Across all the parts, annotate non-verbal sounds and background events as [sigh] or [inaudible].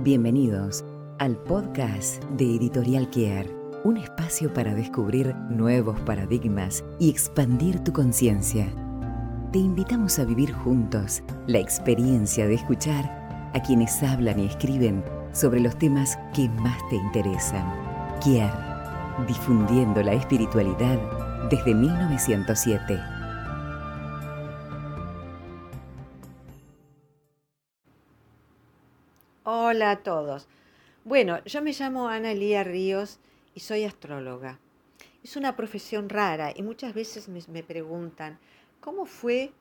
Bienvenidos al podcast de Editorial Kier, un espacio para descubrir nuevos paradigmas y expandir tu conciencia. Te invitamos a vivir juntos la experiencia de escuchar a quienes hablan y escriben sobre los temas que más te interesan. Kier, difundiendo la espiritualidad desde 1907. Hola a todos. Bueno, yo me llamo Ana Lía Ríos y soy astróloga. Es una profesión rara y muchas veces me, me, preguntan, ¿cómo fue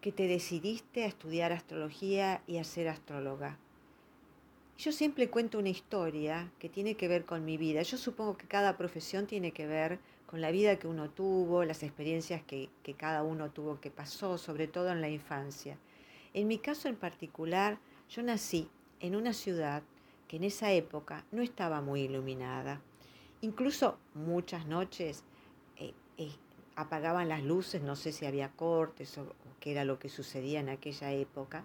que te decidiste a estudiar astrología y a ser astróloga? Yo siempre cuento una historia que tiene que ver con mi vida. Yo supongo que cada profesión tiene que ver con la vida que uno tuvo, las experiencias que, que cada uno tuvo, que pasó, sobre todo en la infancia. En mi caso en particular, yo nací en una ciudad que en esa época no estaba muy iluminada. Incluso muchas noches eh, eh, apagaban las luces, no sé si había cortes o, o qué era lo que sucedía en aquella época,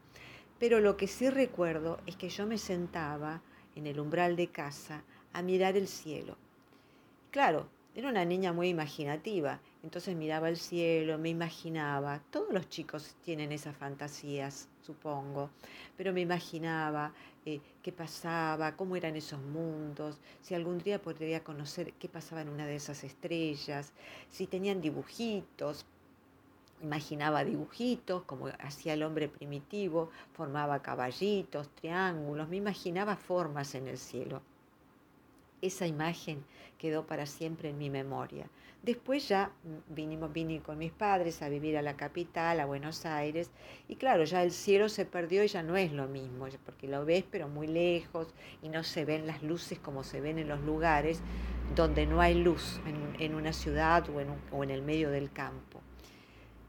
pero lo que sí recuerdo es que yo me sentaba en el umbral de casa a mirar el cielo. Claro, era una niña muy imaginativa, entonces miraba el cielo, me imaginaba, todos los chicos tienen esas fantasías, supongo, pero me imaginaba eh, qué pasaba, cómo eran esos mundos, si algún día podría conocer qué pasaba en una de esas estrellas, si tenían dibujitos, imaginaba dibujitos, como hacía el hombre primitivo, formaba caballitos, triángulos, me imaginaba formas en el cielo esa imagen quedó para siempre en mi memoria. Después ya vinimos, vine con mis padres a vivir a la capital, a Buenos Aires, y claro, ya el cielo se perdió y ya no es lo mismo, porque lo ves pero muy lejos y no se ven las luces como se ven en los lugares donde no hay luz, en, una ciudad o en, o en el medio del campo.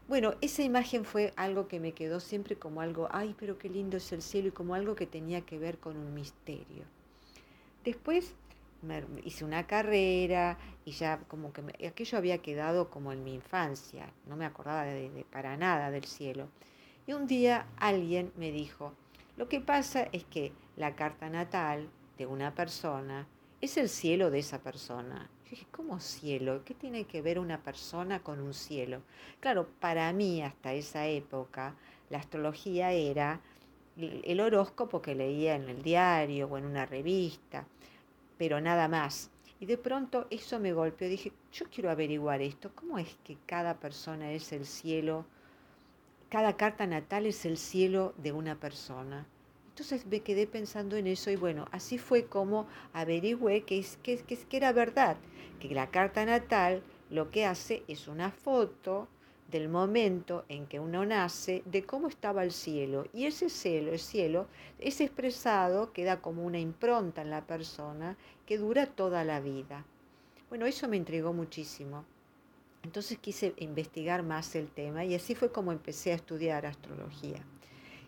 Bueno, esa imagen fue algo que me quedó siempre como algo, ay, pero qué lindo es el cielo y como algo que tenía que ver con un misterio. Después me hice una carrera y ya como que me, aquello había quedado como en mi infancia, no me acordaba de, para nada del cielo. Y un día alguien me dijo, lo que pasa es que la carta natal de una persona es el cielo de esa persona. Yo dije, ¿cómo cielo? ¿Qué tiene que ver una persona con un cielo? Claro, para mí hasta esa época la astrología era el horóscopo que leía en el diario o en una revista pero nada más. Y de pronto eso me golpeó. Dije, yo quiero averiguar esto. ¿Cómo es que cada persona es el cielo? Cada carta natal es el cielo de una persona. Entonces me quedé pensando en eso y bueno, así fue como averigüé que, es, que, que, que era verdad, que la carta natal lo que hace es una foto del momento en que uno nace, de cómo estaba el cielo. Y ese cielo, el cielo es expresado, queda como una impronta en la persona que dura toda la vida. Bueno, eso me intrigó muchísimo. Entonces quise investigar más el tema y así fue como empecé a estudiar astrología.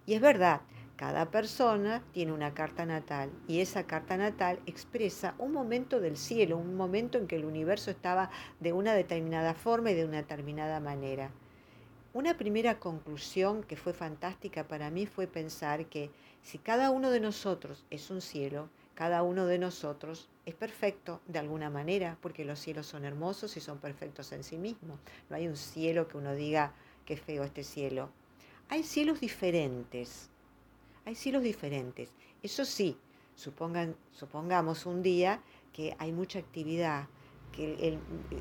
Y es verdad, cada persona tiene una carta natal y esa carta natal expresa un momento del cielo, un momento en que el universo estaba de una determinada forma y de una determinada manera. Una primera conclusión que fue fantástica para mí fue pensar que si cada uno de nosotros es un cielo, cada uno de nosotros es perfecto de alguna manera, porque los cielos son hermosos y son perfectos en sí mismos. No hay un cielo que uno diga qué feo este cielo. Hay cielos diferentes, hay cielos diferentes. Eso sí, supongan, supongamos un día que hay mucha actividad, que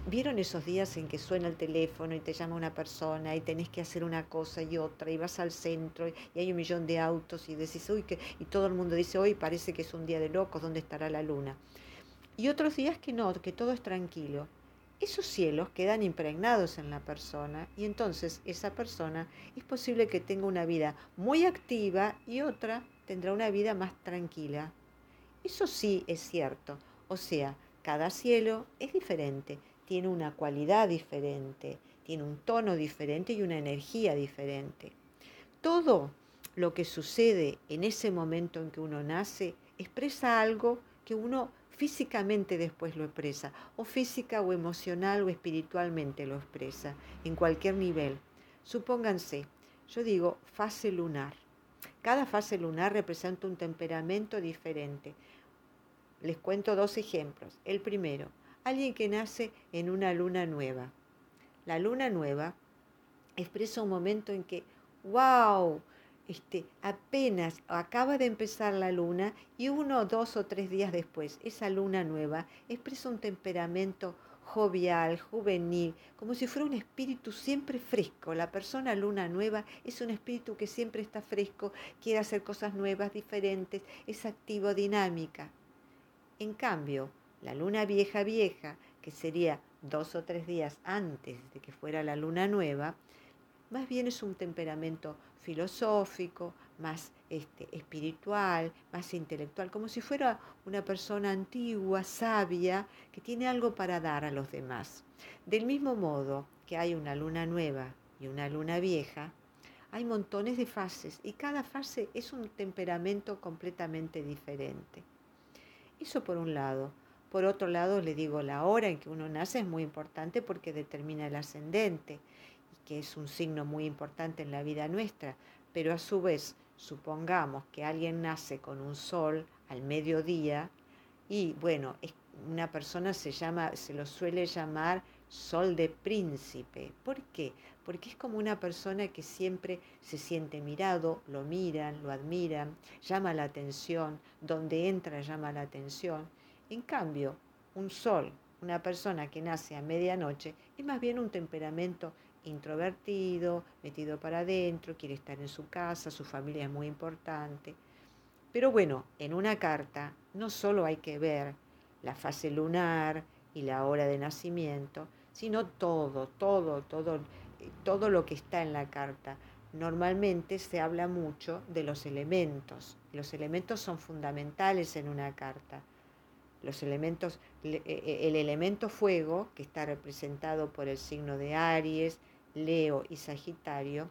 vieron esos días en que suena el teléfono y te llama una persona y tenés que hacer una cosa y otra y vas al centro y, y hay un millón de autos y decís, uy, que, y todo el mundo dice, hoy parece que es un día de locos, ¿dónde estará la luna? Y otros días que no, que todo es tranquilo esos cielos quedan impregnados en la persona y entonces esa persona es posible que tenga una vida muy activa y otra tendrá una vida más tranquila. Eso sí es cierto, o sea, cada cielo es diferente, tiene una cualidad diferente, tiene un tono diferente y una energía diferente. Todo lo que sucede en ese momento en que uno nace expresa algo que uno físicamente después lo expresa, o física o emocional o espiritualmente lo expresa, en cualquier nivel. Supónganse, yo digo fase lunar. Cada fase lunar representa un temperamento diferente. Les cuento dos ejemplos. El primero, alguien que nace en una luna nueva. La luna nueva expresa un momento en que, wow, este, apenas acaba de empezar la luna y uno, dos o tres días después, esa luna nueva expresa un temperamento jovial, juvenil, como si fuera un espíritu siempre fresco. La persona luna nueva es un espíritu que siempre está fresco, quiere hacer cosas nuevas, diferentes, es activo, dinámica. En cambio, la luna vieja vieja, que sería dos o tres días antes de que fuera la luna nueva, más bien es un temperamento filosófico, más este, espiritual, más intelectual, como si fuera una persona antigua, sabia, que tiene algo para dar a los demás. Del mismo modo que hay una luna nueva y una luna vieja, hay montones de fases y cada fase es un temperamento completamente diferente. Eso por un lado. Por otro lado, le digo, la hora en que uno nace es muy importante porque determina el ascendente que es un signo muy importante en la vida nuestra, pero a su vez, supongamos que alguien nace con un sol al mediodía y bueno, una persona se llama, se lo suele llamar sol de príncipe. ¿Por qué? Porque es como una persona que siempre se siente mirado, lo miran, lo admiran, llama la atención, donde entra llama la atención. En cambio, un sol, una persona que nace a medianoche, es más bien un temperamento introvertido, metido para adentro, quiere estar en su casa, su familia es muy importante. Pero bueno, en una carta no solo hay que ver la fase lunar y la hora de nacimiento, sino todo, todo, todo, todo lo que está en la carta. Normalmente se habla mucho de los elementos. Los elementos son fundamentales en una carta. Los elementos, e, e, el elemento fuego, que está representado por el signo de Aries, Leo y Sagitario,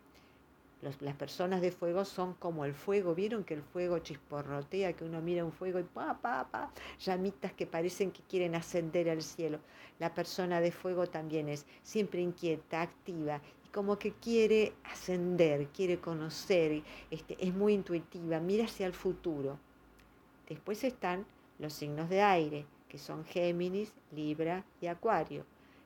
las personas de fuego son como el fuego. ¿Vieron que el fuego chisporrotea, que uno mira un fuego y pa, pa, pa, llamitas que parecen que quieren ascender al cielo? La persona de fuego también es siempre inquieta, activa y como que quiere ascender, quiere conocer, este, es muy intuitiva, mira hacia el futuro. Después están los signos de aire, que son Géminis, Libra y Acuario.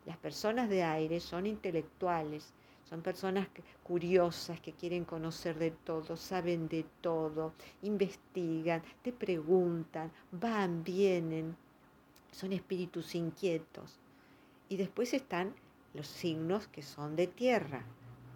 Las personas de aire son intelectuales, son personas curiosas que quieren conocer de todo, saben de todo, investigan, te preguntan, van, vienen, son espíritus inquietos. Y después están los signos que son de tierra,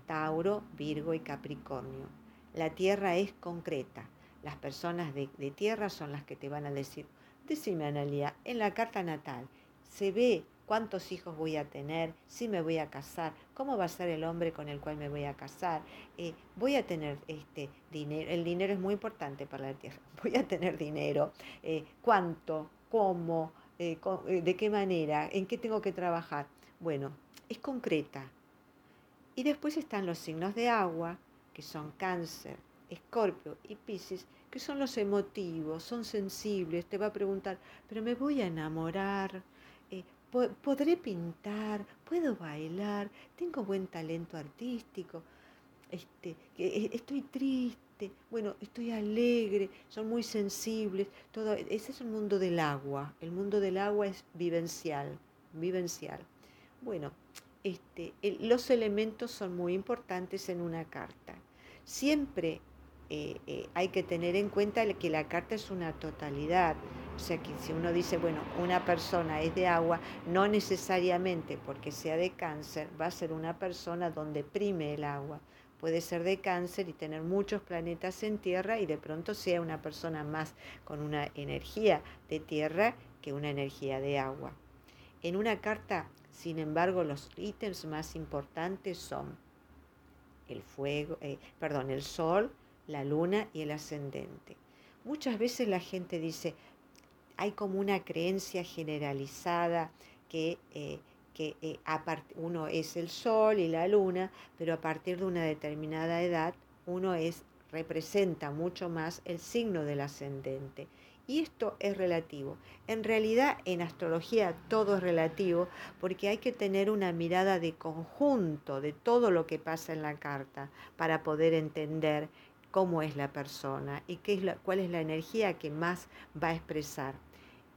Tauro, Virgo y Capricornio. La tierra es concreta. Las personas de, tierra son las que te van a decir, decime Analia, en la carta natal, ¿se ve cuántos hijos voy a tener, si me voy a casar, cómo va a ser el hombre con el cual me voy a casar, eh, voy a tener este dinero, el dinero es muy importante para la tierra, [laughs] voy a tener dinero, eh, cuánto, cómo, eh, de qué manera, en qué tengo que trabajar. Bueno, es concreta. Y después están los signos de agua, que son cáncer, escorpio y piscis, que son los emotivos, son sensibles, te va a preguntar, pero me voy a enamorar, podré pintar, puedo bailar, tengo buen talento artístico, este, e, estoy triste, bueno, estoy alegre, son muy sensibles, todo, ese es el mundo del agua, el mundo del agua es vivencial, vivencial. Bueno, este, los elementos son muy importantes en una carta. Siempre eh, eh, hay que tener en cuenta que la carta es una totalidad. O sea que si uno dice, bueno, una persona es de agua, no necesariamente porque sea de cáncer va a ser una persona donde prime el agua. Puede ser de cáncer y tener muchos planetas en tierra y de pronto sea una persona más con una energía de tierra que una energía de agua. En una carta, sin embargo, los ítems más importantes son el fuego, eh, perdón, el sol, la luna y el ascendente. Muchas veces la gente dice, hay como una creencia generalizada que, eh, eh, uno es el sol y la luna, pero a partir de una determinada edad uno es, representa mucho más el signo del ascendente. Y esto es relativo. En realidad en astrología todo es relativo porque hay que tener una mirada de conjunto de todo lo que pasa en la carta para poder entender cómo es la persona y qué es la, cuál es la energía que más va a expresar.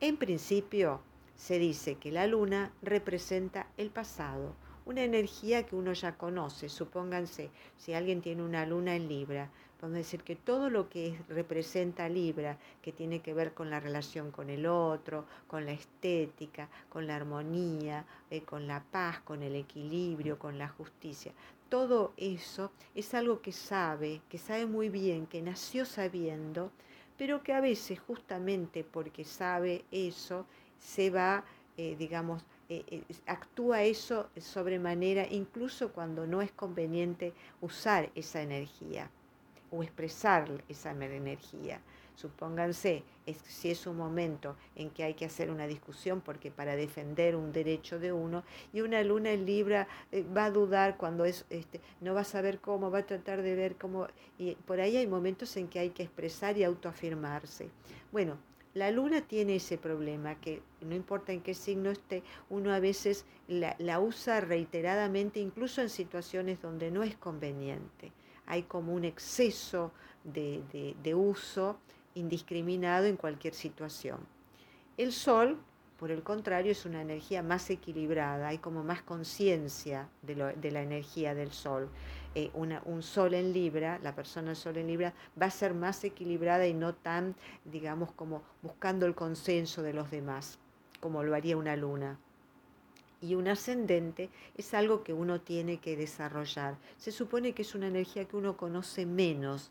En principio, se dice que la luna representa el pasado, una energía que uno ya conoce. Supónganse, si alguien tiene una luna en Libra, Podemos decir que todo lo que representa Libra, que tiene que ver con la relación con el otro, con la estética, con la armonía, eh, con la paz, con el equilibrio, con la justicia, todo eso es algo que sabe, que sabe muy bien, que nació sabiendo, pero que a veces justamente porque sabe eso, se va, eh, digamos, eh, actúa eso sobremanera, incluso cuando no es conveniente usar esa energía o expresar esa energía. Supónganse, si es un momento en que hay que hacer una discusión porque para defender un derecho de uno y una luna en Libra eh, va a dudar cuando es, este, no va a saber cómo, va a tratar de ver cómo, y por ahí hay momentos en que hay que expresar y autoafirmarse. Bueno, la luna tiene ese problema que no importa en qué signo esté, uno a veces la usa reiteradamente, incluso en situaciones donde no es conveniente hay como un exceso de, uso indiscriminado en cualquier situación. El sol, por el contrario, es una energía más equilibrada, hay como más conciencia de, la energía del sol. Eh, un sol en Libra, la persona sol en Libra, va a ser más equilibrada y no tan, digamos, como buscando el consenso de los demás, como lo haría una luna y un ascendente es algo que uno tiene que desarrollar. Se supone que es una energía que uno conoce menos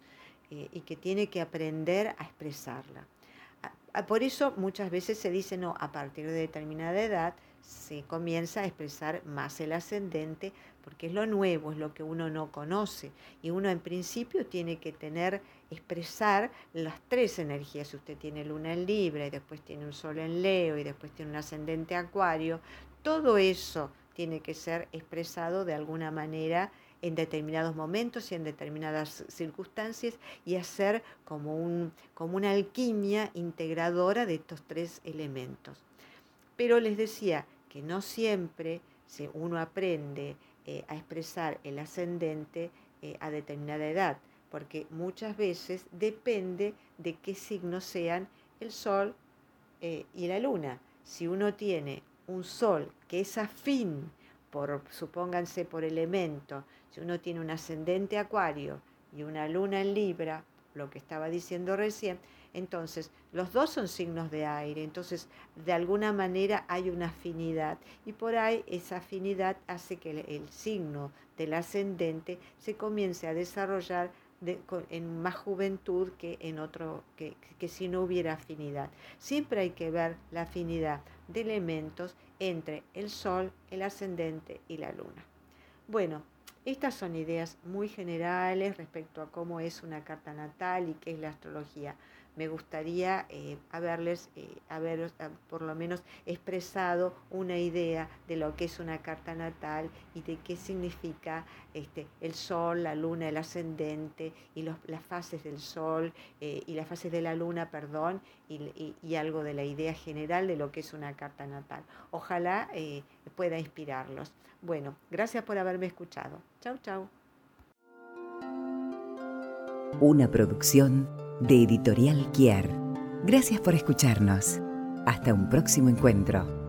eh, y que tiene que aprender a expresarla. Por eso muchas veces se dice, no, a partir de determinada edad se comienza a expresar más el ascendente porque es lo nuevo, es lo que uno no conoce. Y uno en principio tiene que tener, expresar las tres energías. Si usted tiene luna en Libra y después tiene un sol en Leo y después tiene un ascendente Acuario, todo eso tiene que ser expresado de alguna manera en determinados momentos y en determinadas circunstancias y hacer como, un, como una alquimia integradora de estos tres elementos. Pero les decía que no siempre si uno aprende eh, a expresar el ascendente eh, a determinada edad, porque muchas veces depende de qué signos sean el sol eh, y la luna. Si uno tiene un sol que es afín, por, supónganse por elemento, si uno tiene un ascendente acuario y una luna en Libra, lo que estaba diciendo recién, entonces los dos son signos de aire, entonces de alguna manera hay una afinidad. Y por ahí esa afinidad hace que el signo del ascendente se comience a desarrollar en más juventud que en otro, que, que si no hubiera afinidad. Siempre hay que ver la afinidad de elementos entre el Sol, el ascendente y la Luna. Bueno, estas son ideas muy generales respecto a cómo es una carta natal y qué es la astrología me gustaría eh, haberles, eh, eh, por lo menos expresado una idea de lo que es una carta natal y de qué significa este, el sol, la luna, el ascendente y las fases del sol y las fases de la luna, perdón, y, algo de la idea general de lo que es una carta natal. Ojalá pueda inspirarlos. Bueno, gracias por haberme escuchado. Chau, chau. Una producción de Editorial Kier. Gracias por escucharnos. Hasta un próximo encuentro.